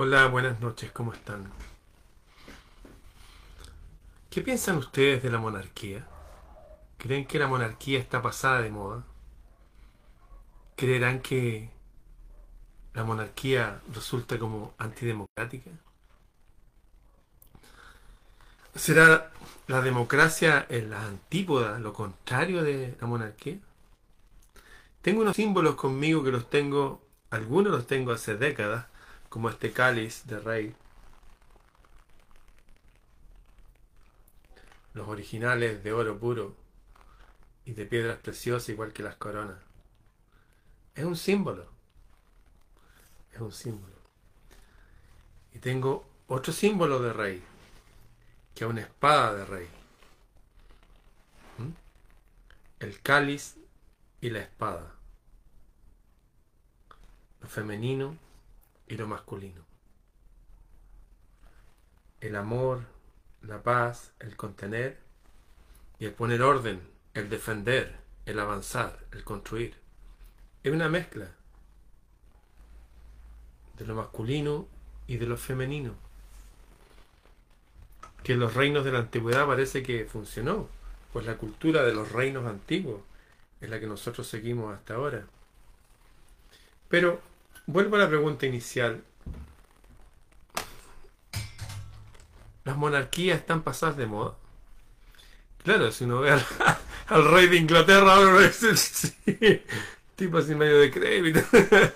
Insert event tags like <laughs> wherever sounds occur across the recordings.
Hola, buenas noches, ¿cómo están? ¿Qué piensan ustedes de la monarquía? ¿Creen que la monarquía está pasada de moda? ¿Creerán que la monarquía resulta como antidemocrática? ¿Será la democracia en la antípoda, lo contrario de la monarquía? Tengo unos símbolos conmigo que los tengo, algunos los tengo hace décadas, como este cáliz de rey. Los originales de oro puro y de piedras preciosas igual que las coronas. Es un símbolo. Es un símbolo. Y tengo otro símbolo de rey, que es una espada de rey. ¿Mm? El cáliz y la espada. Lo femenino y lo masculino. El amor, la paz, el contener y el poner orden, el defender, el avanzar, el construir. Es una mezcla de lo masculino y de lo femenino. Que en los reinos de la antigüedad parece que funcionó, pues la cultura de los reinos antiguos es la que nosotros seguimos hasta ahora. Pero vuelvo a la pregunta inicial. ¿Las monarquías están pasadas de moda? Claro, si uno ve al, <laughs> rey de Inglaterra ahora es <laughs> tipo así medio de crédito. <laughs>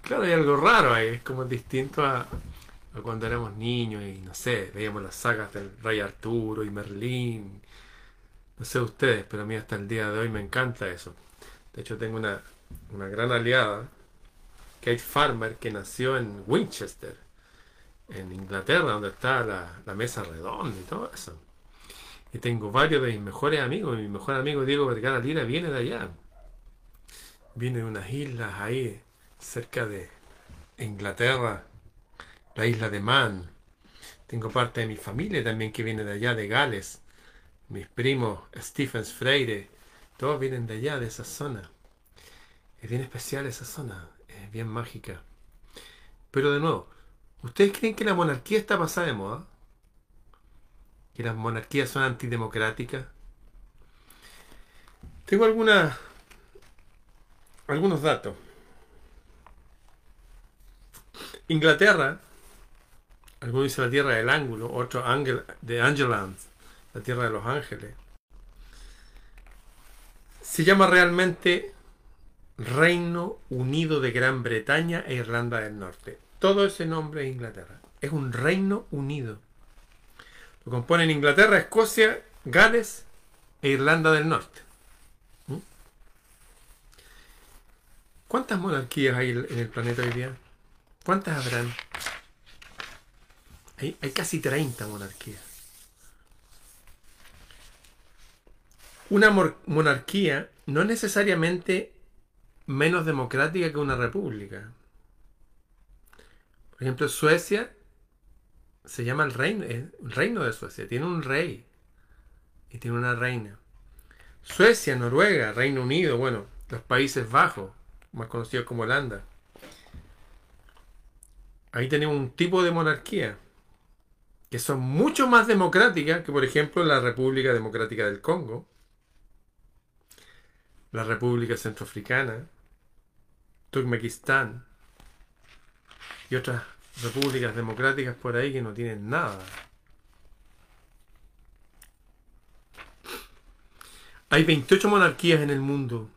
claro, hay algo raro ahí, es como distinto a, a cuando éramos niños y no sé, veíamos las sagas del rey Arturo y Merlín no sé ustedes, pero a mí hasta el día de hoy me encanta eso. De hecho, tengo una, una gran aliada, Kate Farmer, que nació en Winchester, en Inglaterra, donde está la, la mesa redonda y todo eso. Y tengo varios de mis mejores amigos. Mi mejor amigo Diego Vergara Lira viene de allá. Viene de unas islas ahí, cerca de Inglaterra, la isla de Man. Tengo parte de mi familia también que viene de allá, de Gales mis primos, Stephens Freire, todos vienen de allá, de esa zona. Es bien especial esa zona, bien mágica. Pero de nuevo, ¿ustedes creen que la monarquía está pasada de moda? ¿Que las monarquías son antidemocráticas? Tengo algunas algunos datos. Inglaterra, algunos dicen la tierra del ángulo, otro ángel de Angeland, la tierra de los ángeles. Se llama realmente Reino Unido de Gran Bretaña e Irlanda del Norte. Todo ese nombre es Inglaterra. Es un Reino Unido. Lo componen Inglaterra, Escocia, Gales e Irlanda del Norte. ¿Mm? ¿Cuántas monarquías hay en el planeta hoy día? ¿Cuántas habrán? Hay, casi 30 monarquías. Una monarquía no es necesariamente menos democrática que una república. Por ejemplo, Suecia se llama el reino, el reino de Suecia, tiene un rey y tiene una reina. Suecia, Noruega, Reino Unido, bueno, los Países Bajos, más conocidos como Holanda. Ahí tenemos un tipo de monarquía que son mucho más democráticas que, por ejemplo, la República Democrática del Congo, la República Centroafricana, Turkmenistán y otras repúblicas democráticas por ahí que no tienen nada. Hay 28 monarquías en el mundo.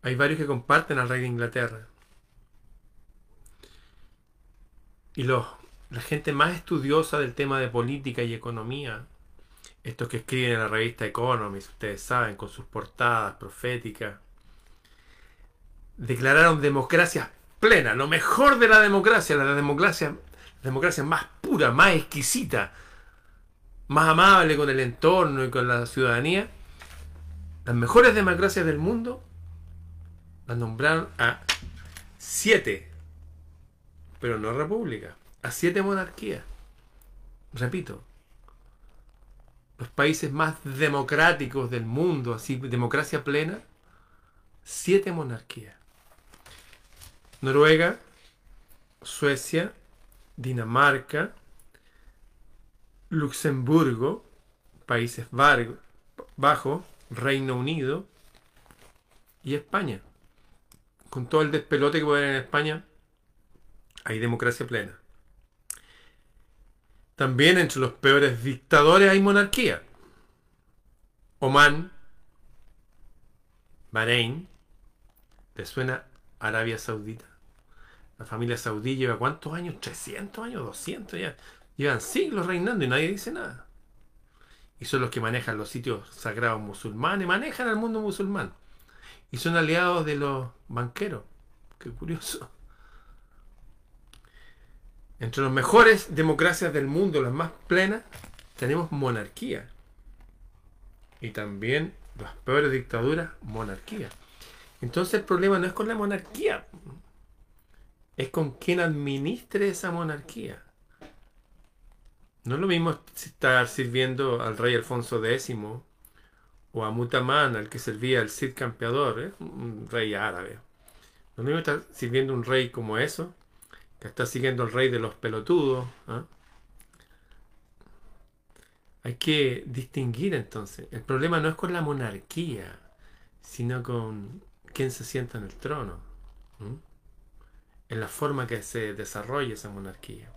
Hay varios que comparten al rey de Inglaterra. Y los, la gente más estudiosa del tema de política y economía estos que escriben en la revista Economist, ustedes saben, con sus portadas proféticas, declararon democracia plena, lo mejor de la democracia, la democracia, la democracia más pura, más exquisita, más amable con el entorno y con la ciudadanía. Las mejores democracias del mundo las nombraron a siete, pero no república, a siete monarquías. Repito, los países más democráticos del mundo, así, democracia plena, siete monarquías. Noruega, Suecia, Dinamarca, Luxemburgo, Países Bajos, Reino Unido y España. Con todo el despelote que puede haber en España, hay democracia plena. También entre los peores dictadores hay monarquía. Oman, Bahrein, ¿te suena Arabia Saudita? La familia saudí lleva cuántos años? 300 años, 200 ya. Llevan siglos reinando y nadie dice nada. Y son los que manejan los sitios sagrados musulmanes, manejan al mundo musulmán. Y son aliados de los banqueros. Qué curioso. Entre las mejores democracias del mundo, las más plenas, tenemos monarquía. Y también las peores dictaduras, monarquía. Entonces el problema no es con la monarquía, es con quien administre esa monarquía. No es lo mismo estar sirviendo al rey Alfonso X o a Mutamán, al que servía el Cid Campeador, ¿eh? un rey árabe. No es lo mismo estar sirviendo un rey como eso, que está siguiendo al rey de los pelotudos. ¿ah? Hay que distinguir entonces. El problema no es con la monarquía, sino con quién se sienta en el trono. En la forma que se desarrolla esa monarquía.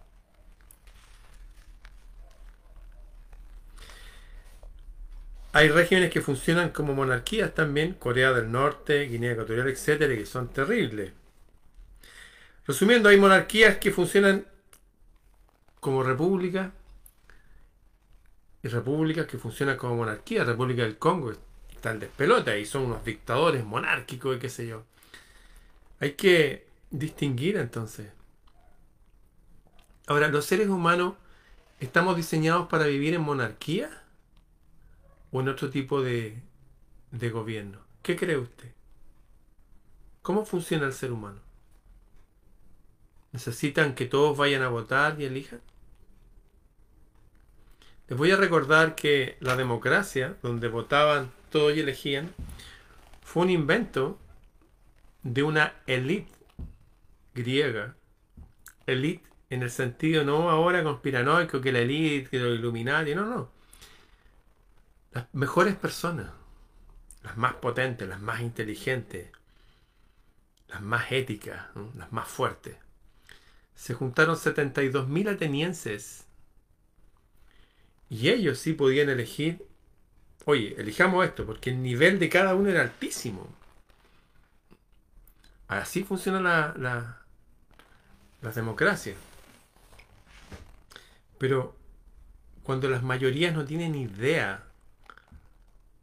Hay regiones que funcionan como monarquías también, Corea del Norte, Guinea Ecuatorial, etcétera, que son terribles. Resumiendo, hay monarquías que funcionan como república y repúblicas que funcionan como monarquía. República del Congo está el despelota y son unos dictadores monárquicos y qué sé yo. Hay que distinguir entonces. Ahora, los seres humanos estamos diseñados para vivir en monarquía o en otro tipo de, de gobierno. ¿Qué cree usted? ¿Cómo funciona el ser humano? ¿Necesitan que todos vayan a votar y elijan? Les voy a recordar que la democracia, donde votaban todos y elegían, fue un invento de una élite griega. Élite en el sentido no ahora conspiranoico que la élite, que los Illuminati, no, no las mejores personas, las más potentes, las más inteligentes, las más éticas, las más fuertes. Se juntaron 72.000 atenienses y ellos sí podían elegir, oye, elijamos esto, porque el nivel de cada uno era altísimo. Así funciona la, la, la democracia. Pero cuando las mayorías no tienen idea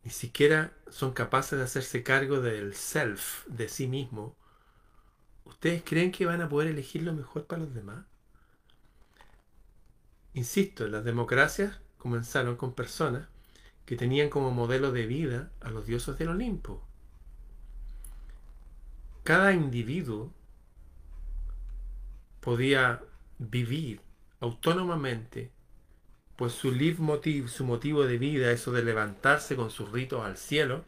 ni siquiera son capaces de hacerse cargo del self, de sí mismo, ¿ustedes creen que van a poder elegir lo mejor para los demás? Insisto, las democracias comenzaron con personas que tenían como modelo de vida a los dioses del Olimpo. Cada individuo podía vivir autónomamente pues su leitmotiv, su motivo de vida, eso de levantarse con sus ritos al cielo,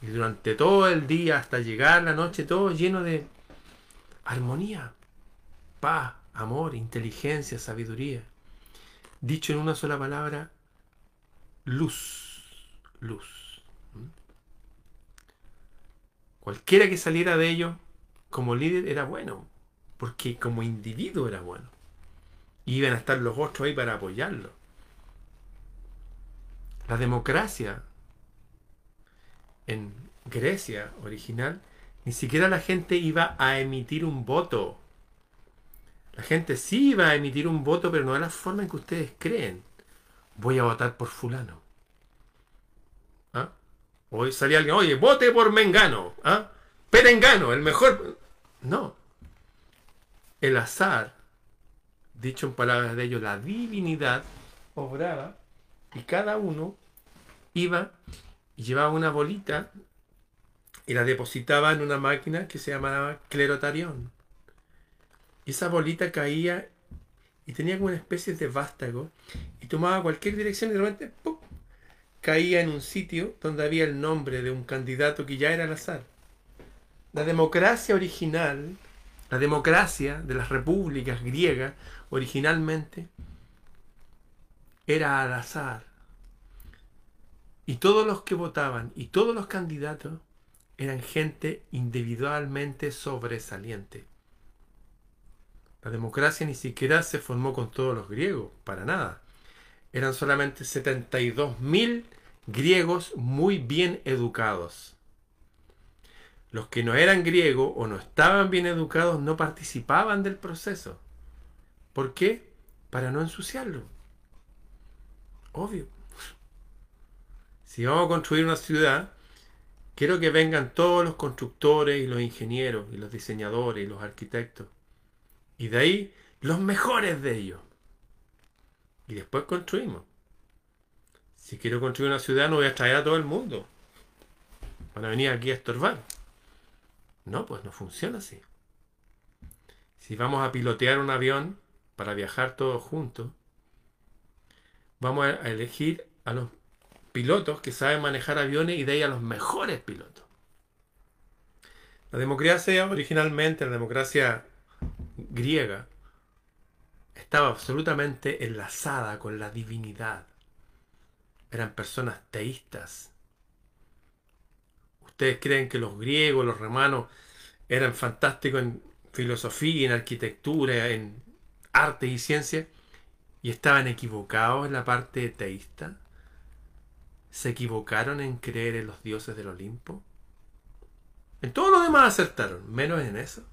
y durante todo el día hasta llegar la noche, todo lleno de armonía, paz, amor, inteligencia, sabiduría. Dicho en una sola palabra, luz, luz. Cualquiera que saliera de ello como líder era bueno, porque como individuo era bueno. Iban a estar los otros ahí para apoyarlo. La democracia en Grecia original, ni siquiera la gente iba a emitir un voto. La gente sí iba a emitir un voto, pero no de la forma en que ustedes creen. Voy a votar por fulano. ¿Ah? Hoy salía alguien, oye, vote por Mengano. ¿Ah? Perengano, el mejor. No. El azar dicho en palabras de ellos, la divinidad obraba y cada uno iba y llevaba una bolita y la depositaba en una máquina que se llamaba clerotarión. Y esa bolita caía y tenía como una especie de vástago y tomaba cualquier dirección y de repente caía en un sitio donde había el nombre de un candidato que ya era al azar. La democracia original La democracia de las repúblicas griegas originalmente era al azar. Y todos los que votaban y todos los candidatos eran gente individualmente sobresaliente. La democracia ni siquiera se formó con todos los griegos, para nada. Eran solamente 72.000 griegos muy bien educados. Los que no eran griegos o no estaban bien educados no participaban del proceso. ¿Por qué? Para no ensuciarlo. Obvio. Si vamos a construir una ciudad, quiero que vengan todos los constructores y los ingenieros y los diseñadores y los arquitectos. Y de ahí los mejores de ellos. Y después construimos. Si quiero construir una ciudad no voy a traer a todo el mundo. Van a venir aquí a estorbar. No, pues no funciona así. Si vamos a pilotear un avión para viajar todos juntos, vamos a elegir a los pilotos que saben manejar aviones y de ahí a los mejores pilotos. La democracia originalmente, la democracia griega, estaba absolutamente enlazada con la divinidad. Eran personas teístas. ¿Ustedes creen que los griegos, los romanos eran fantásticos en filosofía, en arquitectura, en arte y ciencia? ¿Y estaban equivocados en la parte teísta? ¿Se equivocaron en creer en los dioses del Olimpo? En todo lo demás acertaron, menos en eso.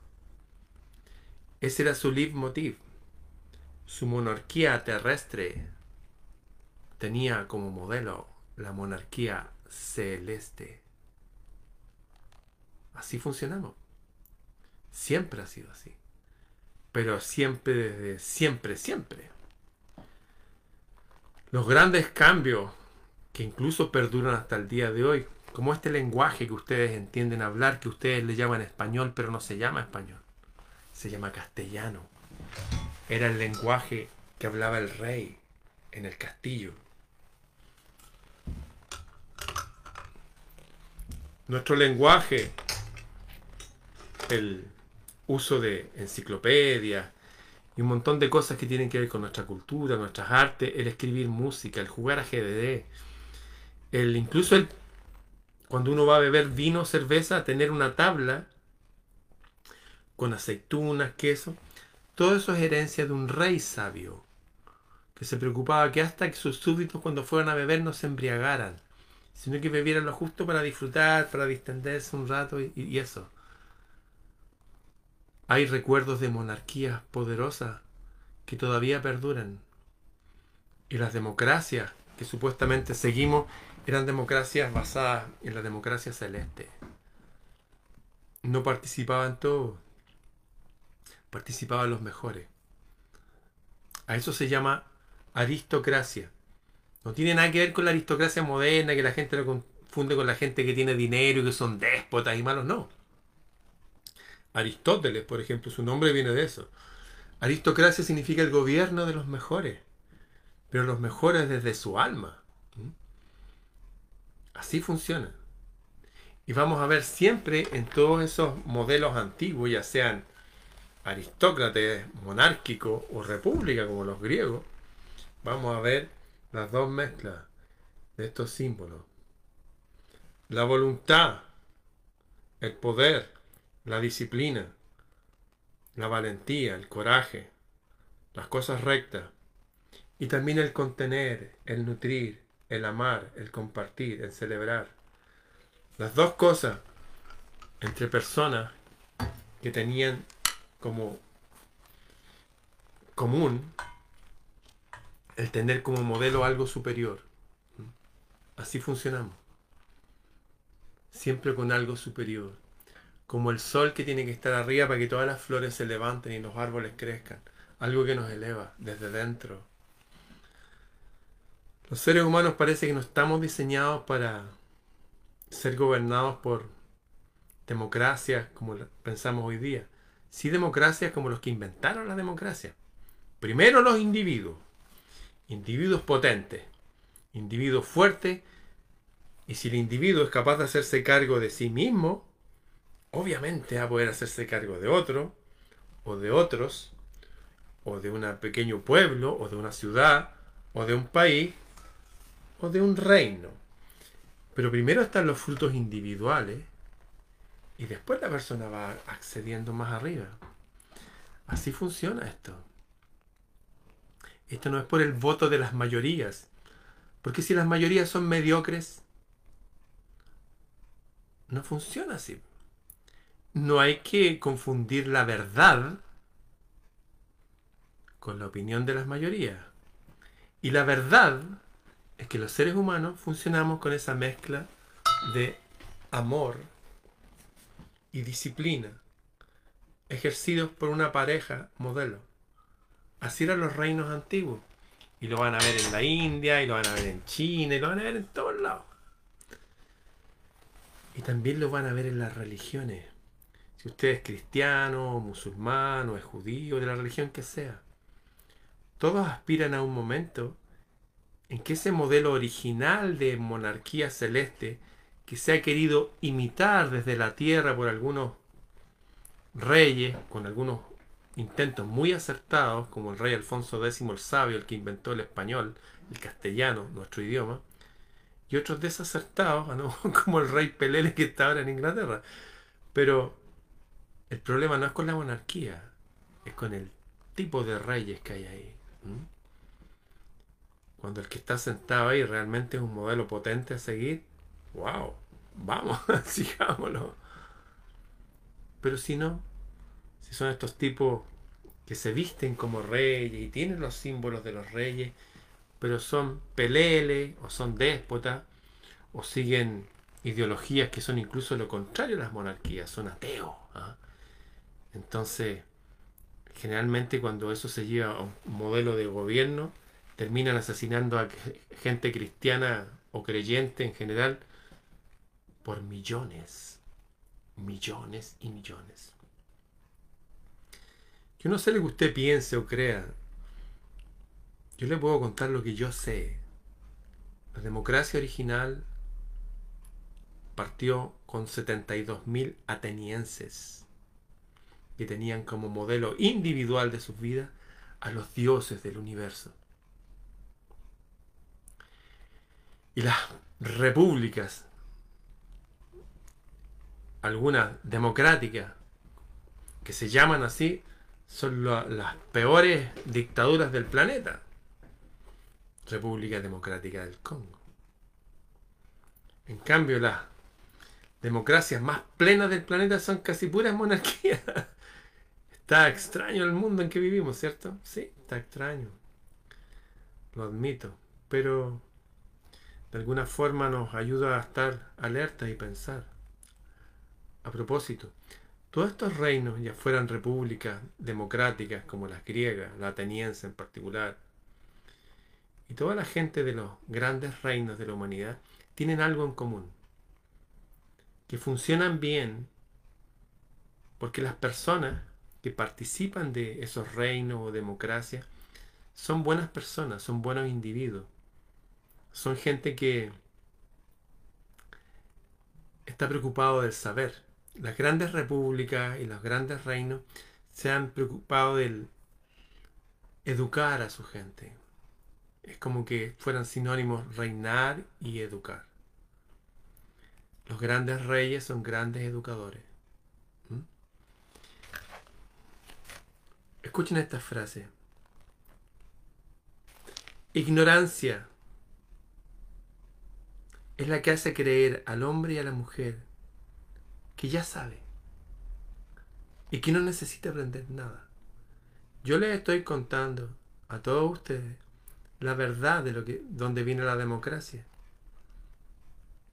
Ese era su leitmotiv. Su monarquía terrestre tenía como modelo la monarquía celeste. Así funcionamos. Siempre ha sido así. Pero siempre desde siempre, siempre. Los grandes cambios que incluso perduran hasta el día de hoy, como este lenguaje que ustedes entienden hablar, que ustedes le llaman español, pero no se llama español se llama castellano. Era el lenguaje que hablaba el rey en el castillo. Nuestro lenguaje, el uso de enciclopedias y un montón de cosas que tienen que ver con nuestra cultura, nuestras artes, el escribir música, el jugar a GDD, el incluso el cuando uno va a beber vino, cerveza, tener una tabla con aceitunas, queso. Todo eso es herencia de un rey sabio, que se preocupaba que hasta que sus súbditos cuando fueran a beber no se embriagaran, sino que bebieran lo justo para disfrutar, para distenderse un rato y, y eso. Hay recuerdos de monarquías poderosas que todavía perduran. Y las democracias que supuestamente seguimos eran democracias basadas en la democracia celeste. No participaban todos participaban los mejores. A eso se llama aristocracia. No tiene nada que ver con la aristocracia moderna, que la gente lo confunde con la gente que tiene dinero y que son déspotas y malos. No. Aristóteles, por ejemplo, su nombre viene de eso. Aristocracia significa el gobierno de los mejores, pero los mejores desde su alma. ¿Mm? Así funciona. Y vamos a ver siempre en todos esos modelos antiguos, ya sean aristócratas monárquico o república como los griegos, vamos a ver las dos mezclas de estos símbolos. La voluntad, el poder, la disciplina, la valentía, el coraje, las cosas rectas y también el contener, el nutrir, el amar, el compartir, el celebrar. Las dos cosas entre personas que tenían como común el tener como modelo algo superior. Así funcionamos. Siempre con algo superior. Como el sol que tiene que estar arriba para que todas las flores se levanten y los árboles crezcan. Algo que nos eleva desde dentro. Los seres humanos parece que no estamos diseñados para ser gobernados por democracias como pensamos hoy día. Sí democracias como los que inventaron la democracia. Primero los individuos, individuos potentes, individuos fuertes, y si el individuo es capaz de hacerse cargo de sí mismo, obviamente va a poder hacerse cargo de otro, o de otros, o de un pequeño pueblo, o de una ciudad, o de un país, o de un reino. Pero primero están los frutos individuales y después la persona va accediendo más arriba. Así funciona esto. Esto no es por el voto de las mayorías. Porque si las mayorías son mediocres, no funciona así. No hay que confundir la verdad con la opinión de las mayorías. Y la verdad es que los seres humanos funcionamos con esa mezcla de amor y disciplina, ejercidos por una pareja modelo. Así eran los reinos antiguos. Y lo van a ver en la India, y lo van a ver en China, y lo van a ver en todos lados. Y también lo van a ver en las religiones. Si usted es cristiano, musulmán, o es judío, de la religión que sea. Todos aspiran a un momento en que ese modelo original de monarquía celeste que se ha querido imitar desde la tierra por algunos reyes, con algunos intentos muy acertados, como el rey Alfonso X el Sabio, el que inventó el español, el castellano, nuestro idioma, y otros desacertados, <laughs> como el rey Pelé que está ahora en Inglaterra. Pero el problema no es con la monarquía, es con el tipo de reyes que hay ahí. Cuando el que está sentado ahí realmente es un modelo potente a seguir, wow, vamos, <laughs> sigámoslo. Pero si no, si son estos tipos que se visten como reyes y tienen los símbolos de los reyes, pero son peleles o son déspotas o siguen ideologías que son incluso lo contrario a las monarquías, son ateos. ¿ah? Entonces, generalmente cuando eso se lleva a un modelo de gobierno, terminan asesinando a gente cristiana o creyente en general por millones, millones y millones. Yo no sé lo que usted piense o crea. Yo le puedo contar lo que yo sé. La democracia original partió con 72.000 atenienses que tenían como modelo individual de sus vidas a los dioses del universo. Y las repúblicas, algunas democráticas, que se llaman así, son las peores dictaduras del planeta. República Democrática del Congo. En cambio, las democracias más plenas del planeta son casi puras monarquías. <laughs> Está extraño el mundo en que vivimos, ¿cierto? Sí, está extraño. Lo admito. Pero de alguna forma nos ayuda a estar alerta y pensar. A propósito, todos estos reinos, ya fueran repúblicas democráticas como las griegas, la ateniense en particular, y toda la gente de los grandes reinos de la humanidad, tienen algo en común, que funcionan bien porque las personas que participan de esos reinos o democracias son buenas personas, son buenos individuos. Son gente que está preocupado del saber. Las grandes repúblicas y los grandes reinos se han preocupado del educar a su gente. Es como que fueran sinónimos reinar y educar. Los grandes reyes son grandes educadores. Escuchen esta frase. Ignorancia es la que hace creer al hombre y a la mujer que ya sabe y que no necesita aprender nada. Yo les estoy contando a todos ustedes la verdad de lo que dónde viene la democracia.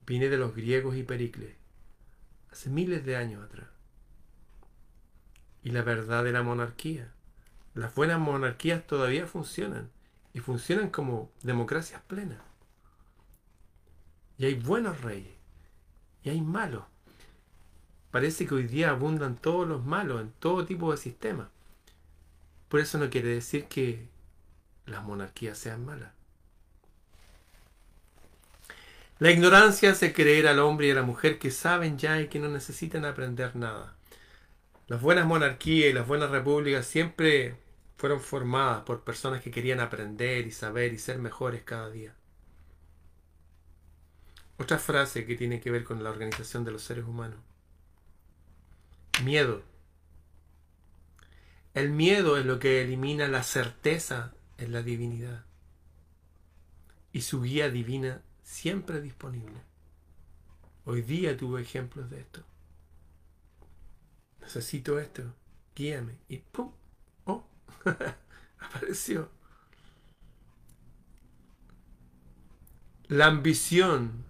Viene de los griegos y Pericles, hace miles de años atrás. Y la verdad de la monarquía las buenas monarquías todavía funcionan y funcionan como democracias plenas. Y hay buenos reyes y hay malos. Parece que hoy día abundan todos los malos en todo tipo de sistemas. Por eso no quiere decir que las monarquías sean malas. La ignorancia hace creer al hombre y a la mujer que saben ya y que no necesitan aprender nada. Las buenas monarquías y las buenas repúblicas siempre fueron formadas por personas que querían aprender y saber y ser mejores cada día. Otra frase que tiene que ver con la organización de los seres humanos. Miedo. El miedo es lo que elimina la certeza en la divinidad. Y su guía divina siempre disponible. Hoy día tuve ejemplos de esto. Necesito esto. Guíame. Y ¡pum! ¡Oh! <laughs> Apareció. La ambición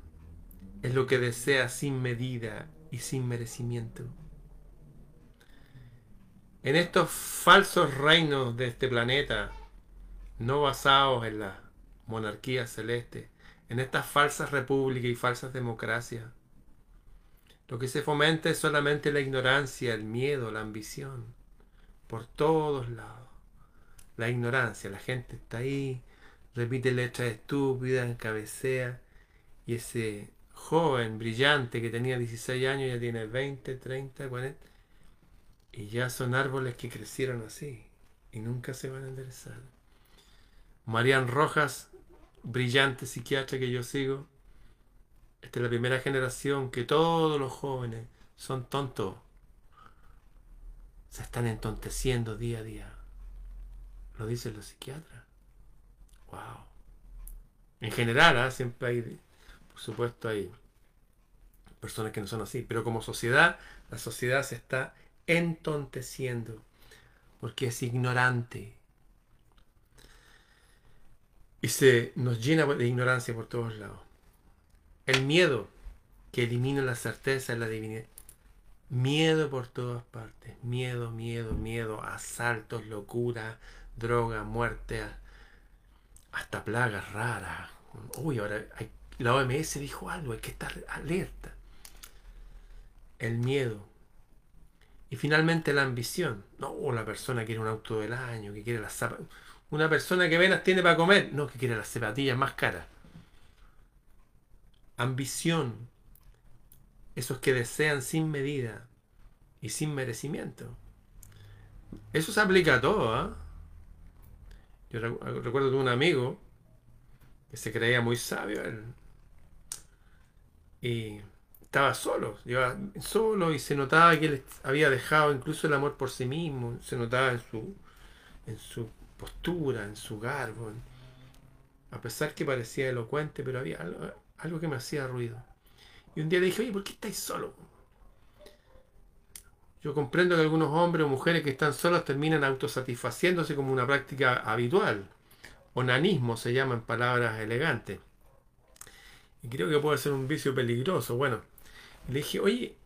es lo que desea sin medida y sin merecimiento. En estos falsos reinos de este planeta, no basados en la monarquía celeste, en estas falsas repúblicas y falsas democracias, lo que se fomenta es solamente la ignorancia, el miedo, la ambición, por todos lados. La ignorancia, la gente está ahí, repite letras estúpidas, cabecea, y ese joven, brillante, que tenía 16 años, ya tiene 20, 30, 40. Y ya son árboles que crecieron así y nunca se van a enderezar. Marian Rojas, brillante psiquiatra que yo sigo, esta es la primera generación que todos los jóvenes son tontos. Se están entonteciendo día a día. Lo dicen los psiquiatras. Wow. En general, ¿ah? siempre hay por supuesto hay personas que no son así, pero como sociedad, la sociedad se está entonteciendo porque es ignorante. Y se nos llena de ignorancia por todos lados. El miedo que elimina la certeza de la divinidad. Miedo por todas partes. Miedo, miedo, miedo. Asaltos, locura, droga, muerte. Hasta plagas raras. Uy, ahora hay la OMS dijo algo, hay que estar alerta. El miedo. Y finalmente la ambición. No, la persona quiere un auto del año, que quiere las zapatillas. Una persona que venas tiene para comer. No, que quiere las zapatillas más caras. Ambición. Esos que desean sin medida y sin merecimiento. Eso se aplica a todo. ¿ah? Yo recuerdo de un amigo que se creía muy sabio. Él y estaba solo, iba solo y se notaba que él había dejado incluso el amor por sí mismo, se notaba en su, en su postura, en su garbo, a pesar que parecía elocuente, pero había algo, que me hacía ruido. Y un día le dije, oye, ¿por qué estáis solo? Yo comprendo que algunos hombres o mujeres que están solos terminan autosatisfaciéndose como una práctica habitual. Onanismo se llama en palabras elegantes. Y creo que puede ser un vicio peligroso. Bueno, le dije, oye,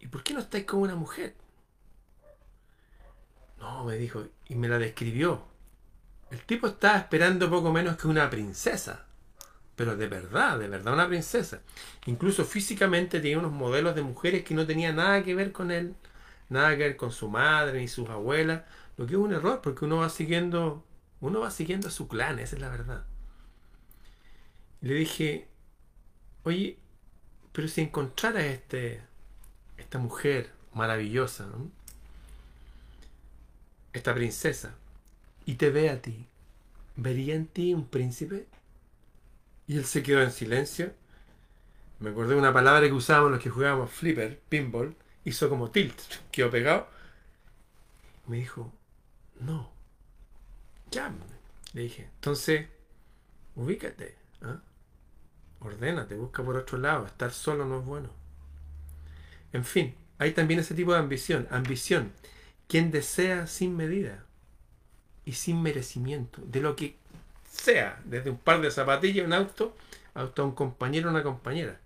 ¿y por qué no estáis como una mujer? No, me dijo, y me la describió. El tipo estaba esperando poco menos que una princesa. Pero de verdad, de verdad una princesa. Incluso físicamente tenía unos modelos de mujeres que no tenían nada que ver con él. Nada que ver con su madre ni sus abuelas. Lo que es un error porque uno va siguiendo, uno va siguiendo a su clan, esa es la verdad. Le dije, oye, pero si encontraras este, esta mujer maravillosa, esta princesa, y te ve a ti, ¿vería en ti un príncipe? Y él se quedó en silencio. Me acordé de una palabra que usábamos los que jugábamos flipper, pinball, hizo como tilt, quedó pegado. Me dijo, no. Ya, le dije, entonces, ubícate. ¿ah? Ordénate, busca por otro lado. Estar solo no es bueno. En fin, hay también ese tipo de ambición. Ambición. Quien desea sin medida y sin merecimiento. De lo que sea. Desde un par de zapatillas, un auto, hasta un compañero o una compañera.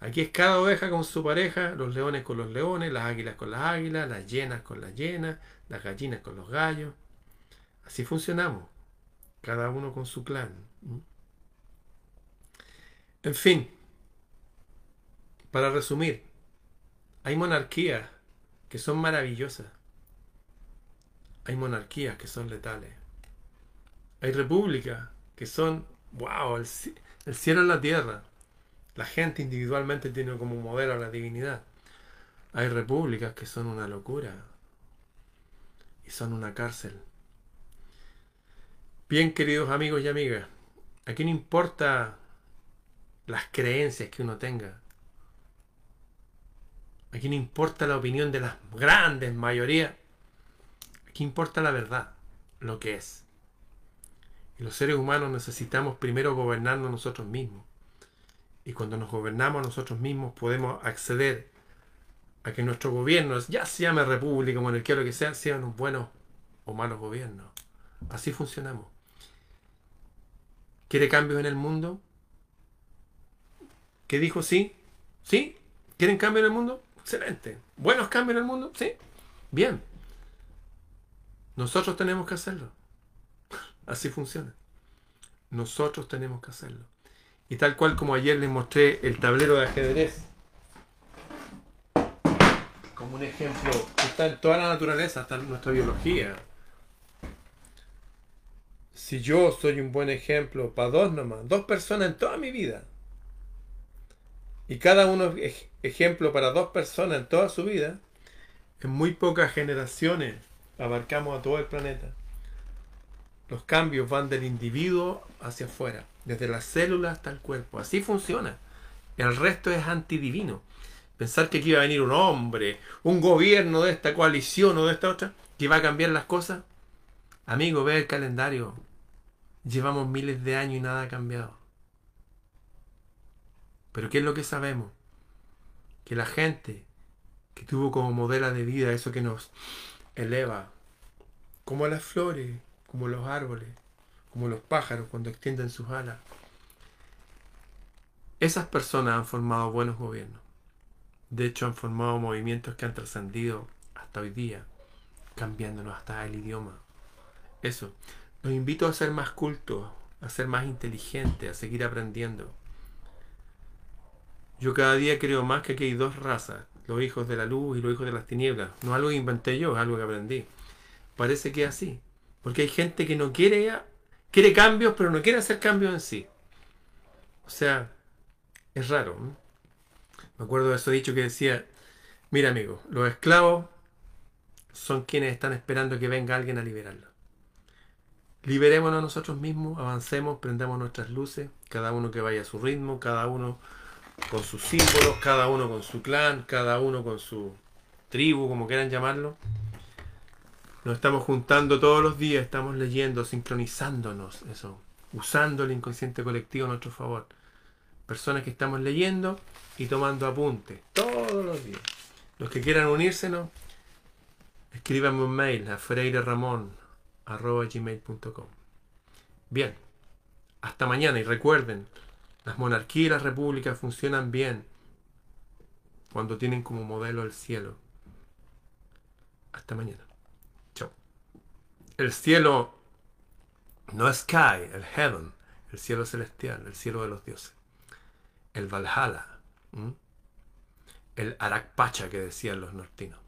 Aquí es cada oveja con su pareja, los leones con los leones, las águilas con las águilas, las llenas con las llenas, las gallinas con los gallos. Así funcionamos. Cada uno con su clan. En fin, para resumir, hay monarquías que son maravillosas. Hay monarquías que son letales. Hay repúblicas que son, wow, el, cielo en la tierra. La gente individualmente tiene como modelo a la divinidad. Hay repúblicas que son una locura y son una cárcel. Bien, queridos amigos y amigas, aquí no importa las creencias que uno tenga. Aquí no importa la opinión de las grandes mayorías. Aquí importa la verdad, lo que es. Y los seres humanos necesitamos primero gobernarnos nosotros mismos. Y cuando nos gobernamos nosotros mismos podemos acceder a que nuestro gobierno, ya se llame república, lo que sea, sean buenos o malos gobiernos. Así funcionamos. ¿Quiere cambios en el mundo? ¿Qué dijo sí? ¿Sí? ¿Quieren cambio en el mundo? Excelente. ¿Buenos cambios en el mundo? Sí. Bien. Nosotros tenemos que hacerlo. <laughs> Así funciona. Nosotros tenemos que hacerlo. Y tal cual como ayer les mostré el tablero de ajedrez, como un ejemplo que está en toda la naturaleza, está en nuestra biología. Si yo soy un buen ejemplo para dos nomás, dos personas en toda mi vida, y cada uno es ejemplo para dos personas en toda su vida, en muy pocas generaciones abarcamos a todo el planeta. Los cambios van del individuo hacia afuera, desde las células hasta el cuerpo. Así funciona. El resto es antidivino. Pensar que aquí va a venir un hombre, un gobierno de esta coalición o de esta otra, que va a cambiar las cosas. Amigo, ve el calendario. Llevamos miles de años y nada ha cambiado. Pero ¿qué es lo que sabemos? Que la gente que tuvo como modelo de vida eso que nos eleva, como las flores, como los árboles, como los pájaros cuando extienden sus alas. Esas personas han formado buenos gobiernos. De hecho, han formado movimientos que han trascendido hasta hoy día, cambiándonos hasta el idioma. Eso. Los invito a ser más cultos, a ser más inteligentes, a seguir aprendiendo. Yo cada día creo más que aquí hay dos razas, los hijos de la luz y los hijos de las tinieblas. No es algo que inventé yo, es algo que aprendí. Parece que es así. Porque hay gente que no quiere, quiere cambios, pero no quiere hacer cambios en sí. O sea, es raro. Me acuerdo de eso dicho que decía, mira amigo, los esclavos son quienes están esperando que venga alguien a liberarlos. Liberémonos nosotros mismos, avancemos, prendamos nuestras luces, cada uno que vaya a su ritmo, cada uno con sus símbolos, cada uno con su clan, cada uno con su tribu, como quieran llamarlo. Nos estamos juntando todos los días, estamos leyendo, sincronizándonos, eso, usando el inconsciente colectivo a nuestro favor. Personas que estamos leyendo y tomando apuntes todos los días. Los que quieran unírsenos, escríbanme un mail a freireramon.gmail.com Bien, hasta mañana y recuerden, las monarquías y las repúblicas funcionan bien cuando tienen como modelo el cielo. Hasta mañana. El cielo no es sky, el heaven, el cielo celestial, el cielo de los dioses. El Valhalla, el Arakpacha que decían los nortinos.